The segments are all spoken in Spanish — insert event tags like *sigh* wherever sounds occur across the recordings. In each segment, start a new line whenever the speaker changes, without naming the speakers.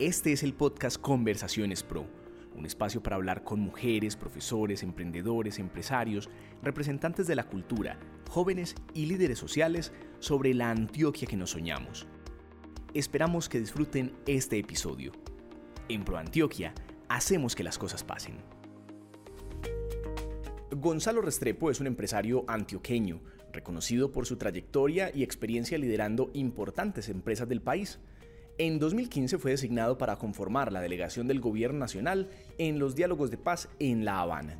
Este es el podcast Conversaciones Pro, un espacio para hablar con mujeres, profesores, emprendedores, empresarios, representantes de la cultura, jóvenes y líderes sociales sobre la Antioquia que nos soñamos. Esperamos que disfruten este episodio. En Pro Antioquia, hacemos que las cosas pasen. Gonzalo Restrepo es un empresario antioqueño, reconocido por su trayectoria y experiencia liderando importantes empresas del país. En 2015 fue designado para conformar la delegación del Gobierno Nacional en los diálogos de paz en La Habana.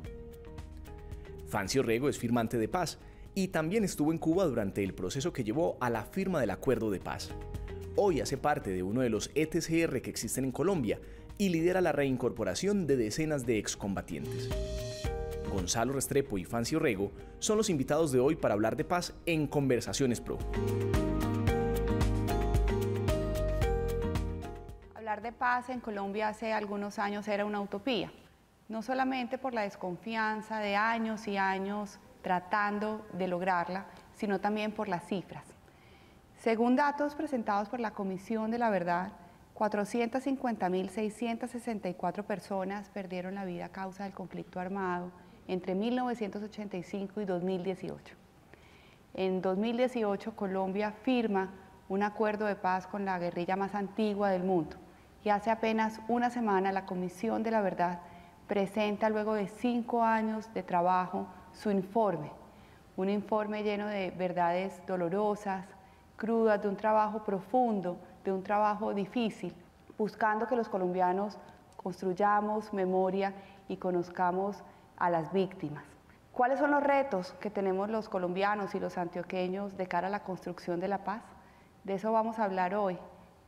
Fancio Rego es firmante de paz y también estuvo en Cuba durante el proceso que llevó a la firma del acuerdo de paz. Hoy hace parte de uno de los ETCR que existen en Colombia y lidera la reincorporación de decenas de excombatientes. Gonzalo Restrepo y Fancio Rego son los invitados de hoy para hablar de paz en Conversaciones Pro.
De paz en Colombia hace algunos años era una utopía, no solamente por la desconfianza de años y años tratando de lograrla, sino también por las cifras. Según datos presentados por la Comisión de la Verdad, 450.664 personas perdieron la vida a causa del conflicto armado entre 1985 y 2018. En 2018 Colombia firma un acuerdo de paz con la guerrilla más antigua del mundo, y hace apenas una semana la Comisión de la Verdad presenta luego de cinco años de trabajo su informe, un informe lleno de verdades dolorosas, crudas, de un trabajo profundo, de un trabajo difícil, buscando que los colombianos construyamos memoria y conozcamos a las víctimas. ¿Cuáles son los retos que tenemos los colombianos y los antioqueños de cara a la construcción de la paz? De eso vamos a hablar hoy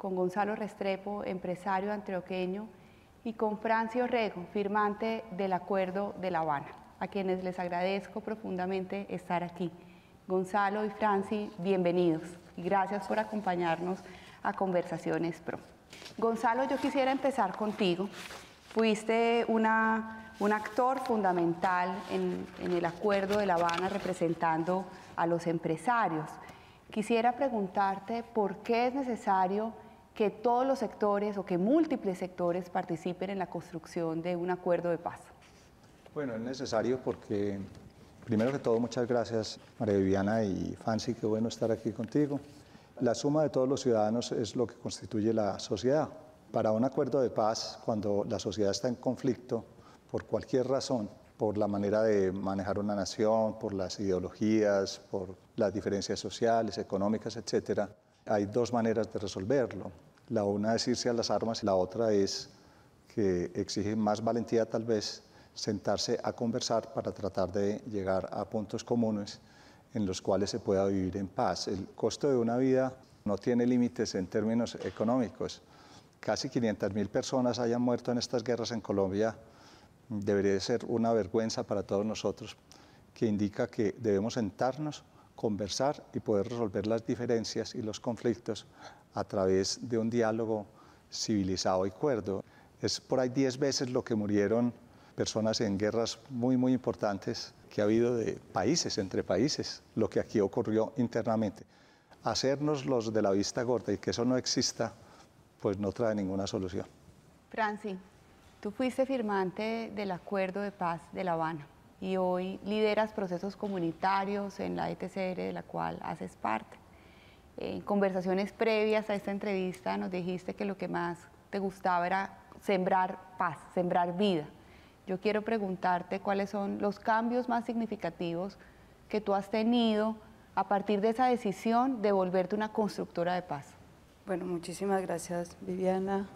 con Gonzalo Restrepo, empresario antioqueño, y con Francio Rego, firmante del Acuerdo de La Habana, a quienes les agradezco profundamente estar aquí. Gonzalo y Franci, bienvenidos y gracias por acompañarnos a Conversaciones Pro. Gonzalo, yo quisiera empezar contigo. Fuiste una, un actor fundamental en, en el Acuerdo de La Habana representando a los empresarios. Quisiera preguntarte por qué es necesario que todos los sectores o que múltiples sectores participen en la construcción de un acuerdo de paz?
Bueno, es necesario porque, primero que todo, muchas gracias María Viviana y Fancy, qué bueno estar aquí contigo. La suma de todos los ciudadanos es lo que constituye la sociedad. Para un acuerdo de paz, cuando la sociedad está en conflicto, por cualquier razón, por la manera de manejar una nación, por las ideologías, por las diferencias sociales, económicas, etcétera, hay dos maneras de resolverlo. La una es irse a las armas y la otra es que exige más valentía tal vez sentarse a conversar para tratar de llegar a puntos comunes en los cuales se pueda vivir en paz. El costo de una vida no tiene límites en términos económicos. Casi 500.000 personas hayan muerto en estas guerras en Colombia. Debería ser una vergüenza para todos nosotros, que indica que debemos sentarnos conversar y poder resolver las diferencias y los conflictos a través de un diálogo civilizado y cuerdo. Es por ahí diez veces lo que murieron personas en guerras muy, muy importantes que ha habido de países, entre países, lo que aquí ocurrió internamente. Hacernos los de la vista gorda y que eso no exista, pues no trae ninguna solución.
Franci, tú fuiste firmante del Acuerdo de Paz de La Habana y hoy lideras procesos comunitarios en la ETCR de la cual haces parte. En conversaciones previas a esta entrevista nos dijiste que lo que más te gustaba era sembrar paz, sembrar vida. Yo quiero preguntarte cuáles son los cambios más significativos que tú has tenido a partir de esa decisión de volverte una constructora de paz.
Bueno, muchísimas gracias Viviana.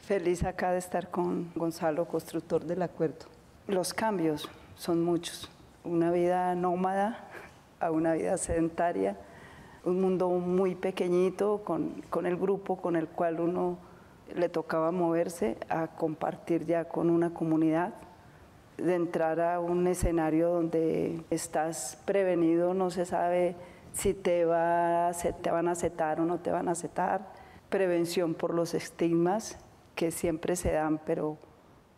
Feliz acá de estar con Gonzalo, constructor del acuerdo. Los cambios, son muchos. Una vida nómada a una vida sedentaria, un mundo muy pequeñito con, con, el grupo con el cual uno le tocaba moverse, a compartir ya con una comunidad, de entrar a un escenario donde estás prevenido, no se sabe si te, va, te van a aceptar o no te van a aceptar, prevención por los estigmas que siempre se dan, pero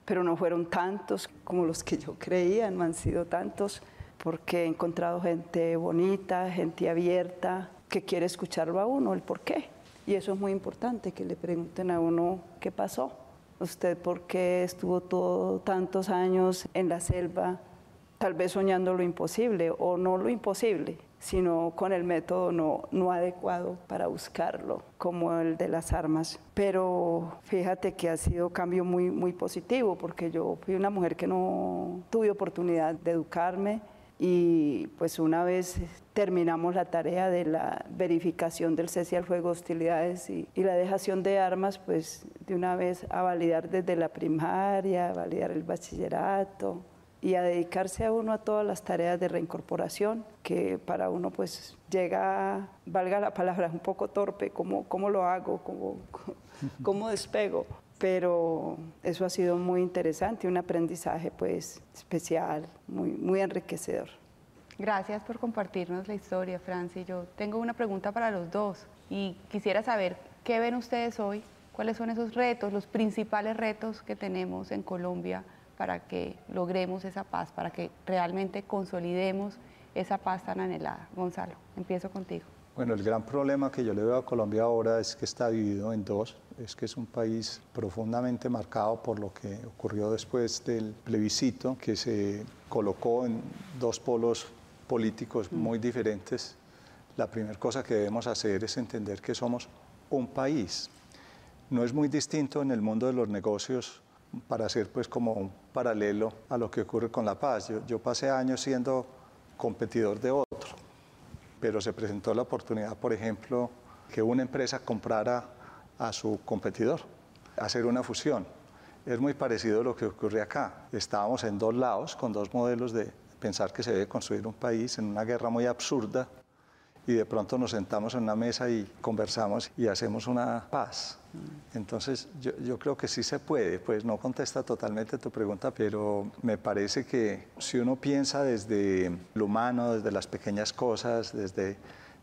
pero no fueron tantos como los que yo creía, no han sido tantos, porque he encontrado gente bonita, gente abierta, que quiere escucharlo a uno, el por qué. Y eso es muy importante, que le pregunten a uno qué pasó. ¿Usted por qué estuvo todo, tantos años en la selva, tal vez soñando lo imposible o no lo imposible, sino con el método no, no adecuado para buscarlo, como el de las armas. Pero fíjate que ha sido cambio muy, muy positivo, porque yo fui una mujer que no tuve oportunidad de educarme, y pues una vez terminamos la tarea de la verificación del cese al fuego, hostilidades y, y, la dejación de armas, pues de una vez a validar desde la primaria, a validar el bachillerato y a dedicarse a uno a todas las tareas de reincorporación, que para uno pues llega, valga la palabra, un poco torpe, cómo, cómo lo hago, cómo, *laughs* cómo despego pero eso ha sido muy interesante, un aprendizaje pues especial, muy, muy enriquecedor.
Gracias por compartirnos la historia, Francia. Yo tengo una pregunta para los dos y quisiera saber qué ven ustedes hoy, cuáles son esos retos, los principales retos que tenemos en Colombia para que logremos esa paz, para que realmente consolidemos esa paz tan anhelada. Gonzalo, empiezo contigo.
Bueno, el gran problema que yo le veo a Colombia ahora es que está dividido en dos. Es que es un país profundamente marcado por lo que ocurrió después del plebiscito, que se colocó en dos polos políticos muy diferentes. La primera cosa que debemos hacer es entender que somos un país. No es muy distinto en el mundo de los negocios para hacer pues como un paralelo a lo que ocurre con la paz. Yo, yo pasé años siendo competidor de otro pero se presentó la oportunidad, por ejemplo, que una empresa comprara a su competidor, hacer una fusión. Es muy parecido a lo que ocurre acá. Estábamos en dos lados, con dos modelos de pensar que se debe construir un país en una guerra muy absurda, y de pronto nos sentamos en una mesa y conversamos y hacemos una paz. Entonces yo, yo, creo que sí se puede, pues no contesta totalmente tu pregunta, pero me parece que si uno piensa desde lo humano, desde las pequeñas cosas, desde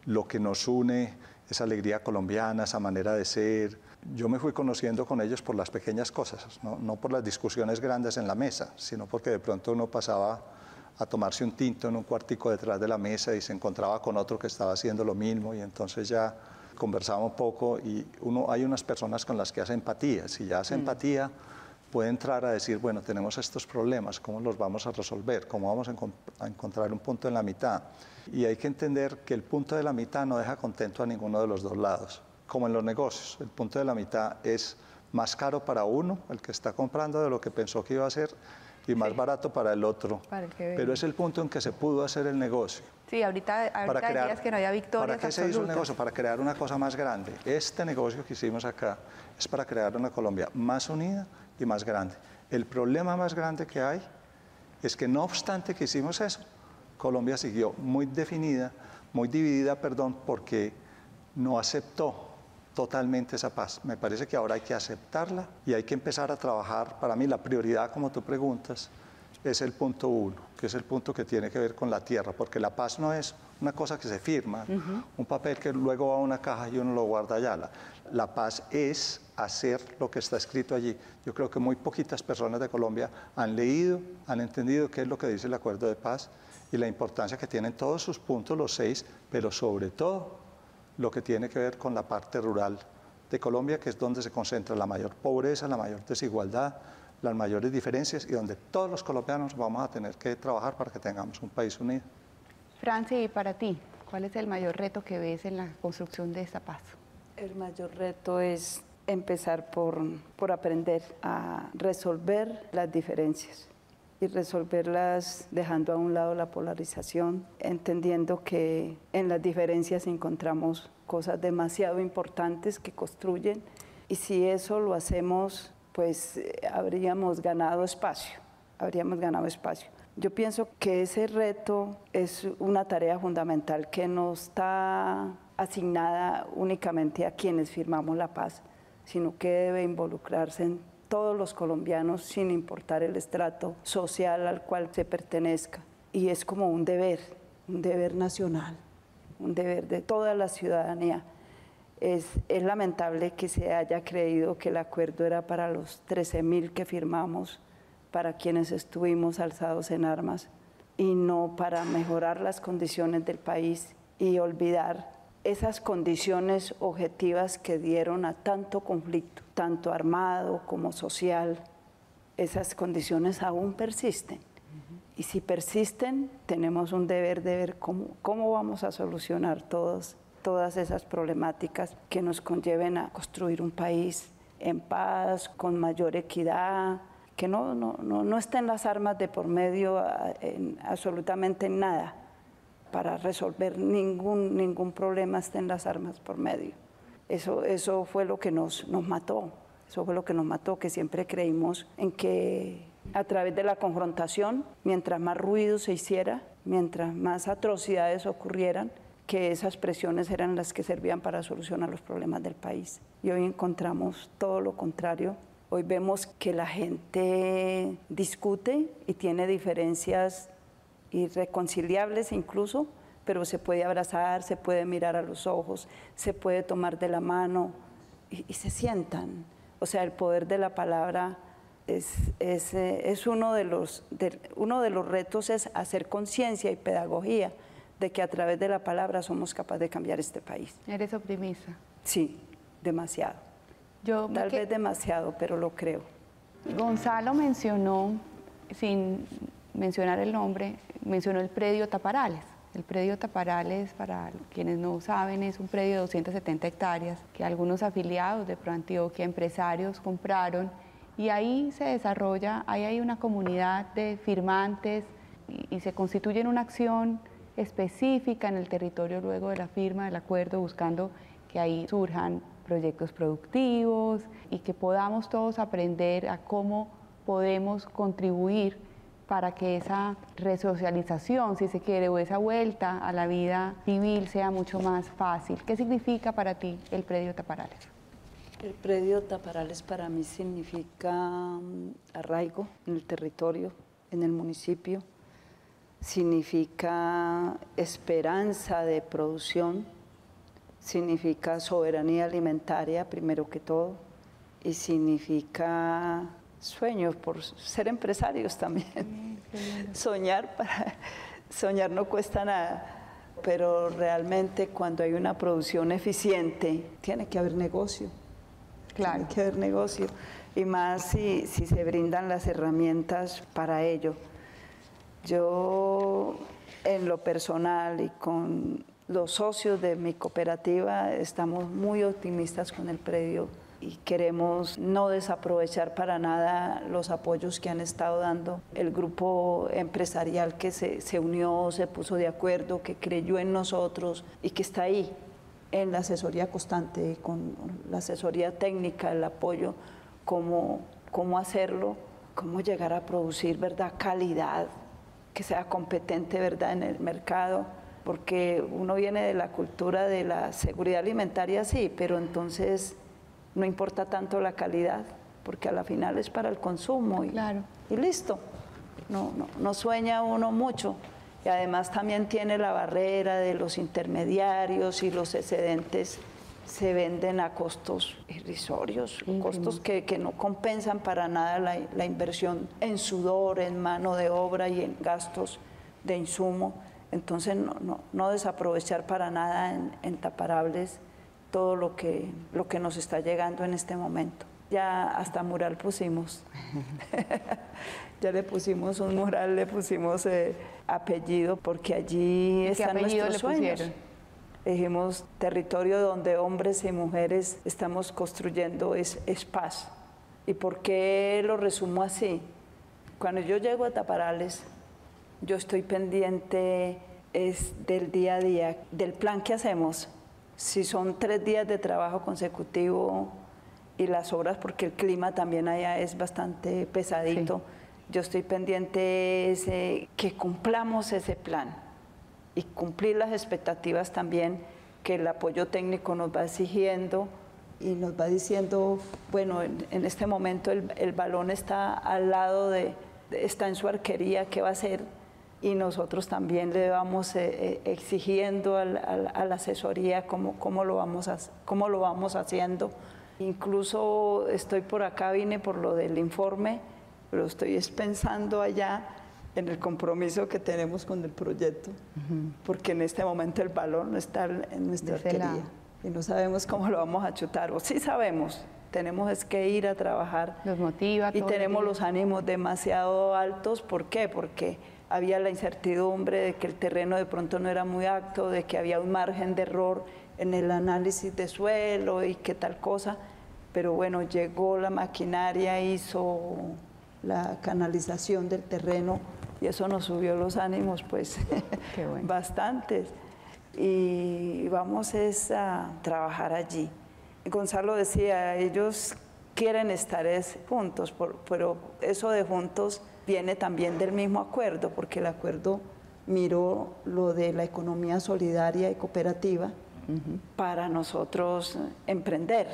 lo que nos une, esa alegría colombiana, esa manera de ser, yo me fui conociendo con ellos por las pequeñas cosas, no, no por las discusiones grandes en la mesa, sino porque de pronto uno pasaba a tomarse un tinto en un cuartico detrás de la mesa y se encontraba con otro que estaba haciendo lo mismo y entonces ya conversaba un poco y uno hay unas personas con las que hace empatía, si ya hace mm. empatía puede entrar a decir, bueno, tenemos estos problemas, ¿cómo los vamos a resolver? ¿Cómo vamos a, a encontrar un punto en la mitad? Y hay que entender que el punto de la mitad no deja contento a ninguno de los dos lados, como en los negocios, el punto de la mitad es más caro para uno, el que está comprando de lo que pensó que iba a ser, y más barato para el otro. Pero es el punto en que se pudo hacer el negocio.
Sí, ahorita, ahorita crear, que no había victorias
¿Para qué se hizo un negocio? Para crear una cosa más grande. Este negocio que hicimos acá es para crear una Colombia más unida y más grande. El problema más grande que hay es que no obstante que hicimos eso, Colombia siguió muy definida, muy dividida, perdón, porque no aceptó totalmente esa paz. Me parece que ahora hay que aceptarla y hay que empezar a trabajar. Para mí la prioridad, como tú preguntas, es el punto uno, que es el punto que tiene que ver con la tierra, porque la paz no es una cosa que se firma, un papel que luego va a una caja y uno lo guarda allá. La, la, paz es hacer lo que está escrito allí. Yo creo que muy poquitas personas de Colombia han leído, han entendido qué es lo que dice el acuerdo de paz y la importancia que tienen todos sus puntos, los seis, pero sobre todo lo que tiene que ver con la parte rural de Colombia, que es donde se concentra la mayor pobreza, la mayor desigualdad, las mayores diferencias y donde todos los colombianos vamos a tener que trabajar para que tengamos un país unido.
Francia, y para ti, ¿cuál es el mayor reto que ves en la construcción de esta paz?
El mayor reto es empezar por, por aprender a resolver las diferencias y resolverlas dejando a un lado la polarización, entendiendo que en las diferencias encontramos cosas demasiado importantes que construyen y si eso lo hacemos, pues eh, habríamos ganado espacio, habríamos ganado espacio. Yo pienso que ese reto es una tarea fundamental que no está asignada únicamente a quienes firmamos la paz, sino que debe involucrarse en todos los colombianos sin importar el estrato social al cual se pertenezca. Y es como un deber, un deber nacional, un deber de toda la ciudadanía. Es, lamentable que se haya creído que el acuerdo era para los 13.000 que firmamos, para quienes estuvimos alzados en armas, y no para mejorar las condiciones del país y olvidar esas condiciones objetivas que dieron a tanto conflicto, tanto armado como social, esas condiciones aún persisten. Y si persisten, tenemos un deber de ver cómo, vamos a solucionar todos, todas esas problemáticas que nos conlleven a construir un país en paz, con mayor equidad, que no, no, no, no estén las armas de por medio en, absolutamente en nada para resolver ningún, ningún problema estén las armas por medio. Eso, eso fue lo que nos, nos mató, eso fue lo que nos mató, que siempre creímos en que a través de la confrontación, mientras más ruido se hiciera, mientras más atrocidades ocurrieran, que esas presiones eran las que servían para solucionar los problemas del país. Y hoy encontramos todo lo contrario. Hoy vemos que la gente discute y tiene diferencias irreconciliables incluso, pero se puede abrazar, se puede mirar a los ojos, se puede tomar de la mano y, se sientan. O sea, el poder de la palabra es, es, eh, es uno, de los, uno de los retos es hacer conciencia y pedagogía de que a través de la palabra somos capaces de cambiar este país.
¿Eres optimista?
Sí, demasiado. Yo Tal vez demasiado, pero lo creo.
Gonzalo mencionó, sin mencionar el nombre, mencionó el predio Taparales. El predio Taparales, para quienes no saben, es un predio de 270 hectáreas que algunos afiliados de ProAntioquia, empresarios, compraron y ahí se desarrolla, ahí hay una comunidad de firmantes y, se constituye en una acción específica en el territorio luego de la firma del acuerdo, buscando que ahí surjan proyectos productivos y que podamos todos aprender a cómo podemos contribuir para que esa resocialización, si se quiere, o esa vuelta a la vida civil sea mucho más fácil. ¿Qué significa para ti el predio Taparales?
El predio Taparales para mí significa mm, arraigo en el territorio, en el municipio, significa esperanza de producción, significa soberanía alimentaria primero que todo y significa sueños por ser empresarios también. *laughs* Soñar para soñar no cuesta nada, pero realmente cuando hay una producción eficiente tiene que haber negocio Claro. que haber negocio. Y más si, si se brindan las herramientas para ello. Yo, en lo personal y con los socios de mi cooperativa, estamos muy optimistas con el predio y queremos no desaprovechar para nada los apoyos que han estado dando el grupo empresarial que se, se, unió, se puso de acuerdo, que creyó en nosotros y que está ahí en la asesoría constante, con la asesoría técnica, el apoyo, cómo, cómo hacerlo, cómo llegar a producir ¿verdad? calidad, que sea competente ¿verdad? en el mercado, porque uno viene de la cultura de la seguridad alimentaria, sí, pero entonces no importa tanto la calidad, porque a la final es para el consumo y, claro. y listo. No, no, no sueña uno mucho y además también tiene la barrera de los intermediarios y los excedentes se venden a costos irrisorios, costos que, no compensan para nada la, inversión en sudor, en mano de obra y en gastos de insumo. Entonces no, desaprovechar para nada en, en, taparables todo lo que, lo que nos está llegando en este momento. Ya hasta mural pusimos. *laughs* ya le pusimos un mural, le pusimos eh, apellido, porque allí están nuestros sueños. Dijimos, territorio donde hombres y mujeres estamos construyendo es, es paz. ¿Y por qué lo resumo así? Cuando yo llego a Taparales, yo estoy pendiente es del día a día, del plan que hacemos. Si son tres días de trabajo consecutivo y las horas, porque el clima también allá es bastante pesadito. Yo estoy pendiente ese, que cumplamos ese plan y cumplir las expectativas también que el apoyo técnico nos va exigiendo y nos va diciendo, bueno, en, este momento el, balón está al lado de, está en su arquería, ¿qué va a hacer? Y nosotros también le vamos eh, eh, exigiendo a la asesoría cómo, cómo, lo vamos cómo lo vamos haciendo. Incluso estoy por acá, vine por lo del informe, pero estoy pensando allá en el compromiso que tenemos con el proyecto, porque en este momento el balón no está en nuestra arquería y no sabemos cómo lo vamos a chutar, o sí sabemos, tenemos es que ir a trabajar.
Nos motiva.
Y tenemos los ánimos demasiado altos, ¿por qué? Porque había la incertidumbre de que el terreno de pronto no era muy apto, de que había un margen de error en el análisis de suelo y qué tal cosa, pero bueno, llegó la maquinaria, hizo la canalización del terreno y eso nos subió los ánimos pues *laughs* bastantes. Y vamos a trabajar allí. Gonzalo decía, ellos quieren estar juntos, pero eso de juntos viene también del mismo acuerdo, porque el acuerdo miró lo de la economía solidaria y cooperativa para nosotros emprender.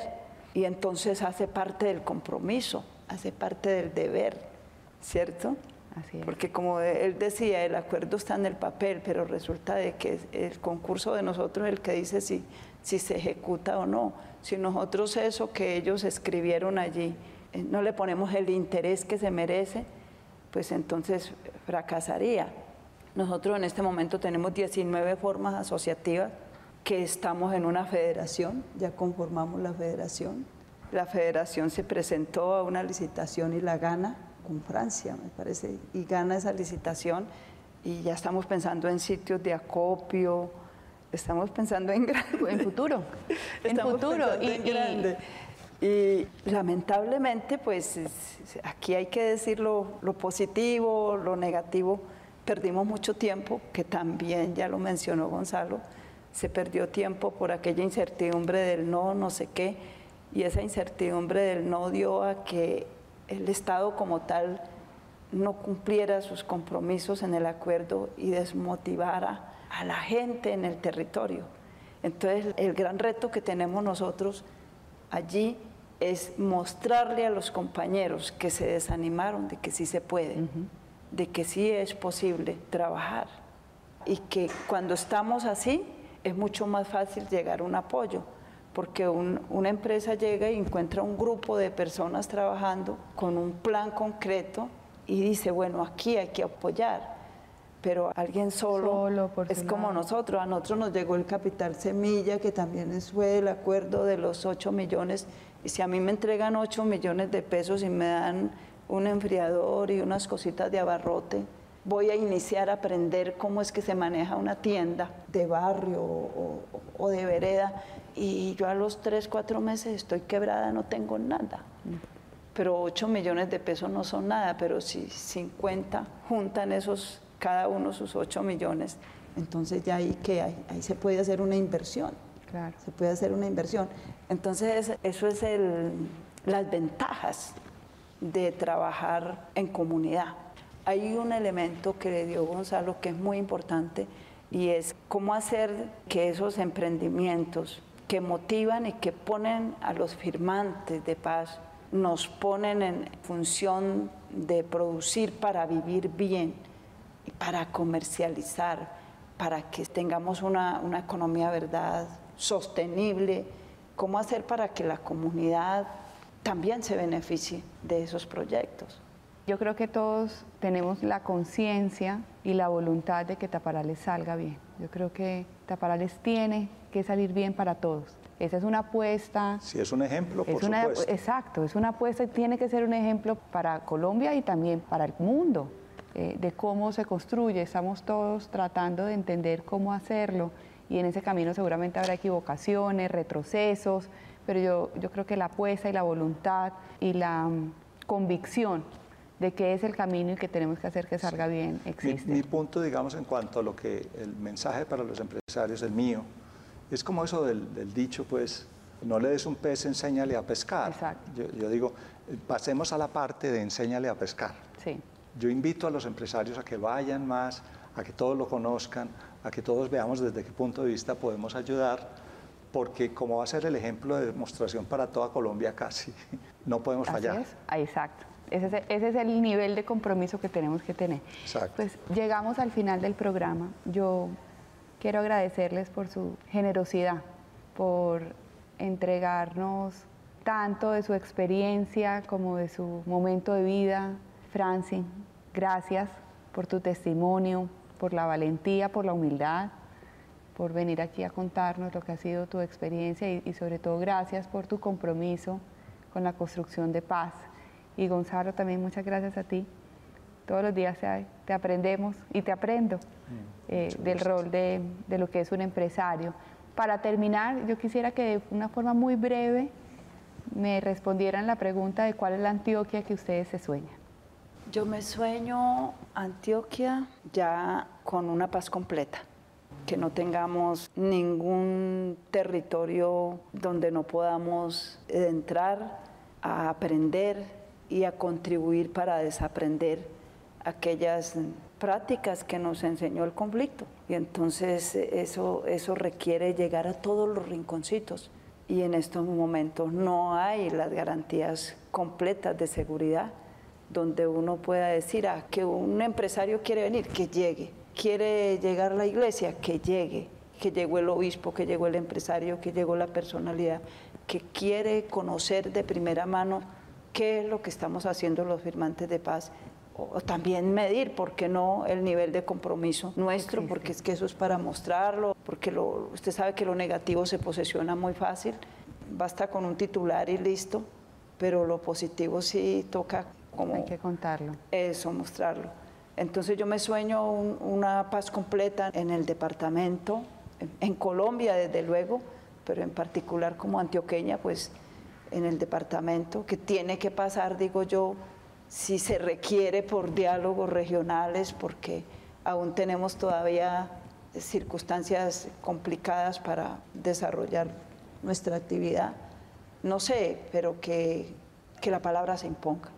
Y entonces hace parte del compromiso, hace parte del deber, ¿cierto? Así es. Porque como él decía, el acuerdo está en el papel, pero resulta de que el concurso de nosotros es el que dice si, si se ejecuta o no. Si nosotros eso que ellos escribieron allí eh, no le ponemos el interés que se merece, pues entonces fracasaría. Nosotros en este momento tenemos 19 formas asociativas que estamos en una federación, ya conformamos la federación. La federación se presentó a una licitación y la gana con Francia, me parece, y gana esa licitación y ya estamos pensando en sitios de acopio, estamos pensando en *laughs* grande.
En futuro,
en futuro. Y, en grande. Y, lamentablemente, pues aquí hay que decir lo, lo positivo, lo negativo. Perdimos mucho tiempo, que también ya lo mencionó Gonzalo, se perdió tiempo por aquella incertidumbre del no, no sé qué, y esa incertidumbre del no dio a que el Estado como tal no cumpliera sus compromisos en el acuerdo y desmotivara a la gente en el territorio. Entonces el gran reto que tenemos nosotros allí es mostrarle a los compañeros que se desanimaron de que sí se puede, de que sí es posible trabajar y que cuando estamos así es mucho más fácil llegar a un apoyo, porque una empresa llega y encuentra un grupo de personas trabajando con un plan concreto y dice, bueno, aquí hay que apoyar. Pero alguien solo, es como nosotros, a nosotros nos llegó el capital semilla, que también fue el acuerdo de los 8 millones, y si a mí me entregan 8 millones de pesos y me dan un enfriador y unas cositas de abarrote, voy a iniciar a aprender cómo es que se maneja una tienda de barrio o, de vereda. Y yo a los tres, cuatro meses estoy quebrada, no tengo nada. Pero 8 millones de pesos no son nada, pero si 50 juntan esos, cada uno sus 8 millones, entonces ya ahí que ahí se puede hacer una inversión. Claro. Se puede hacer una inversión. Entonces eso es el, las ventajas de trabajar en comunidad hay un elemento que le dio Gonzalo que es muy importante y es cómo hacer que esos emprendimientos que motivan y que ponen a los firmantes de paz, nos ponen en función de producir para vivir bien, para comercializar, para que tengamos una, una economía, verdad, sostenible, cómo hacer para que la comunidad también se beneficie de esos proyectos.
Yo creo que todos tenemos la conciencia y la voluntad de que Taparales salga bien. Yo creo que Taparales tiene que salir bien para todos. Esa es una apuesta.
Si es un ejemplo, por
supuesto. Exacto, es una apuesta y tiene que ser un ejemplo para Colombia y también para el mundo eh, de cómo se construye. Estamos todos tratando de entender cómo hacerlo y en ese camino seguramente habrá equivocaciones, retrocesos, pero yo, yo creo que la apuesta y la voluntad y la mm, convicción de qué es el camino y que tenemos que hacer que salga bien existe.
Mi, punto, digamos, en cuanto a lo que el mensaje para los empresarios, el mío, es como eso del, dicho, pues, no le des un pez, enséñale a pescar. Exacto. Yo, digo, pasemos a la parte de enséñale a pescar. Sí. Yo invito a los empresarios a que vayan más, a que todos lo conozcan, a que todos veamos desde qué punto de vista podemos ayudar, porque como va a ser el ejemplo de demostración para toda Colombia casi, *laughs* no podemos Así fallar.
Es. Ah, exacto. Ese es, el nivel de compromiso que tenemos que tener. Pues llegamos al final del programa. Yo quiero agradecerles por su generosidad, por entregarnos tanto de su experiencia como de su momento de vida. Franci, gracias por tu testimonio, por la valentía, por la humildad, por venir aquí a contarnos lo que ha sido tu experiencia y, sobre todo gracias por tu compromiso con la construcción de paz. Y Gonzalo, también muchas gracias a ti. Todos los días te aprendemos y te aprendo mm, eh, del rol de, de lo que es un empresario. Para terminar, yo quisiera que de una forma muy breve me respondieran la pregunta de cuál es la Antioquia que ustedes se sueñan.
Yo me sueño Antioquia ya con una paz completa, que no tengamos ningún territorio donde no podamos entrar a aprender y a contribuir para desaprender aquellas prácticas que nos enseñó el conflicto. Y entonces eso, eso requiere llegar a todos los rinconcitos. Y en estos momentos no hay las garantías completas de seguridad donde uno pueda decir, ah, que un empresario quiere venir, que llegue, quiere llegar a la iglesia, que llegue, que llegó el obispo, que llegó el empresario, que llegó la personalidad, que quiere conocer de primera mano qué es lo que estamos haciendo los firmantes de paz. O también medir, ¿por qué no?, el nivel de compromiso nuestro, porque es que eso es para mostrarlo, porque lo, usted sabe que lo negativo se posesiona muy fácil, basta con un titular y listo, pero lo positivo sí toca
hay que contarlo.
Eso, mostrarlo. Entonces yo me sueño una paz completa en el departamento, en, Colombia desde luego, pero en particular como antioqueña, pues en el departamento, que tiene que pasar, digo yo, si se requiere por diálogos regionales, porque aún tenemos todavía circunstancias complicadas para desarrollar nuestra actividad. No sé, pero que, que la palabra se imponga.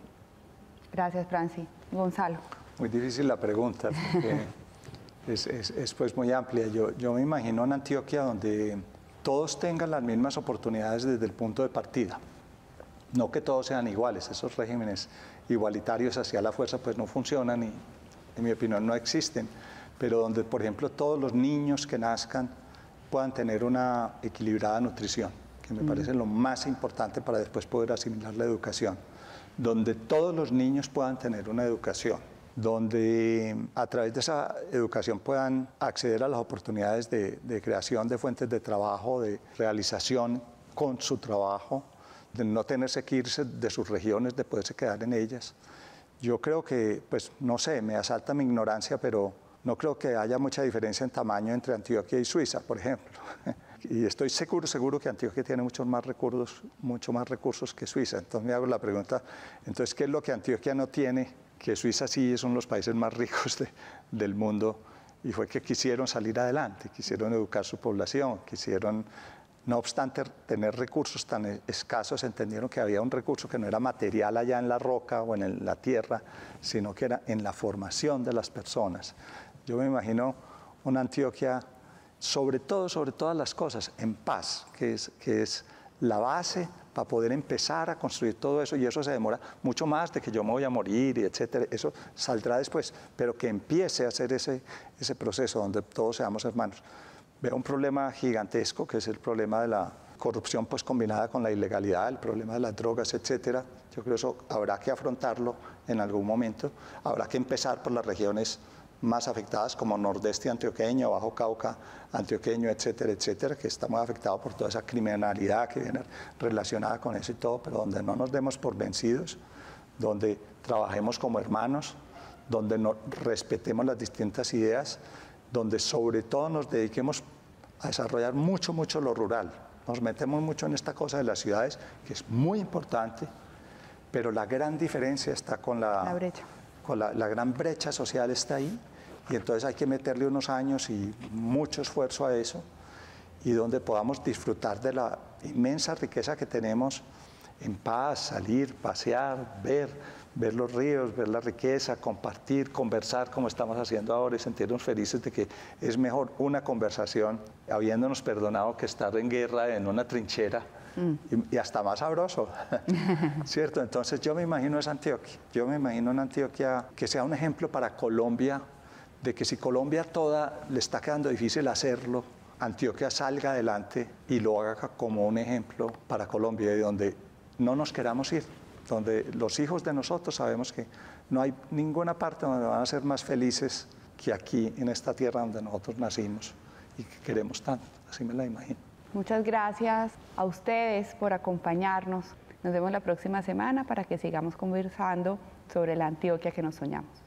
Gracias, Franci. Gonzalo.
Muy difícil la pregunta, porque *laughs* es, es, pues muy amplia. Yo, yo me imagino en Antioquia donde todos tengan las mismas oportunidades desde el punto de partida. No que todos sean iguales, esos regímenes igualitarios hacia la fuerza pues no funcionan y en mi opinión no existen, pero donde por ejemplo todos los niños que nazcan puedan tener una equilibrada nutrición, que me mm. parece lo más importante para después poder asimilar la educación donde todos los niños puedan tener una educación, donde a través de esa educación puedan acceder a las oportunidades de, creación de fuentes de trabajo, de realización con su trabajo, de no tenerse que irse de sus regiones, de poderse quedar en ellas. Yo creo que, pues no sé, me asalta mi ignorancia, pero no creo que haya mucha diferencia en tamaño entre Antioquia y Suiza, por ejemplo. *laughs* y estoy seguro, seguro que Antioquia tiene muchos más recursos, mucho más recursos que Suiza. Entonces me hago la pregunta, entonces, ¿qué es lo que Antioquia no tiene? Que Suiza sí son los países más ricos del mundo y fue que quisieron salir adelante, quisieron educar su población, quisieron, no obstante tener recursos tan escasos, entendieron que había un recurso que no era material allá en la roca o en la tierra, sino que era en la formación de las personas. Yo me imagino una Antioquia sobre todo, sobre todas las cosas, en paz, que es, que es la base para poder empezar a construir todo eso y eso se demora mucho más de que yo me voy a morir y etcétera, eso saldrá después, pero que empiece a hacer ese, ese proceso donde todos seamos hermanos. Veo un problema gigantesco que es el problema de la corrupción pues combinada con la ilegalidad, el problema de las drogas, etcétera. Yo creo que eso habrá que afrontarlo en algún momento, habrá que empezar por las regiones más afectadas como Nordeste antioqueño, Bajo Cauca antioqueño, etcétera, etcétera, que estamos afectados por toda esa criminalidad que viene relacionada con eso y todo, pero donde no nos demos por vencidos, donde trabajemos como hermanos, donde respetemos las distintas ideas, donde sobre todo nos dediquemos a desarrollar mucho, mucho lo rural. Nos metemos mucho en esta cosa de las ciudades, que es muy importante, pero la gran diferencia está con la,
la brecha
la, gran brecha social está ahí y entonces hay que meterle unos años y mucho esfuerzo a eso y donde podamos disfrutar de la inmensa riqueza que tenemos en paz, salir, pasear, ver, ver los ríos, ver la riqueza, compartir, conversar como estamos haciendo ahora y sentirnos felices de que es mejor una conversación habiéndonos perdonado que estar en guerra en una trinchera y, hasta más sabroso, *laughs* ¿cierto? Entonces yo me imagino esa Antioquia, yo me imagino una Antioquia que sea un ejemplo para Colombia, de que si Colombia toda le está quedando difícil hacerlo, Antioquia salga adelante y lo haga como un ejemplo para Colombia, de donde no nos queramos ir, donde los hijos de nosotros sabemos que no hay ninguna parte donde van a ser más felices que aquí, en esta tierra donde nosotros nacimos y que queremos tanto, así me la imagino.
Muchas gracias a ustedes por acompañarnos. Nos vemos la próxima semana para que sigamos conversando sobre la Antioquia que nos soñamos.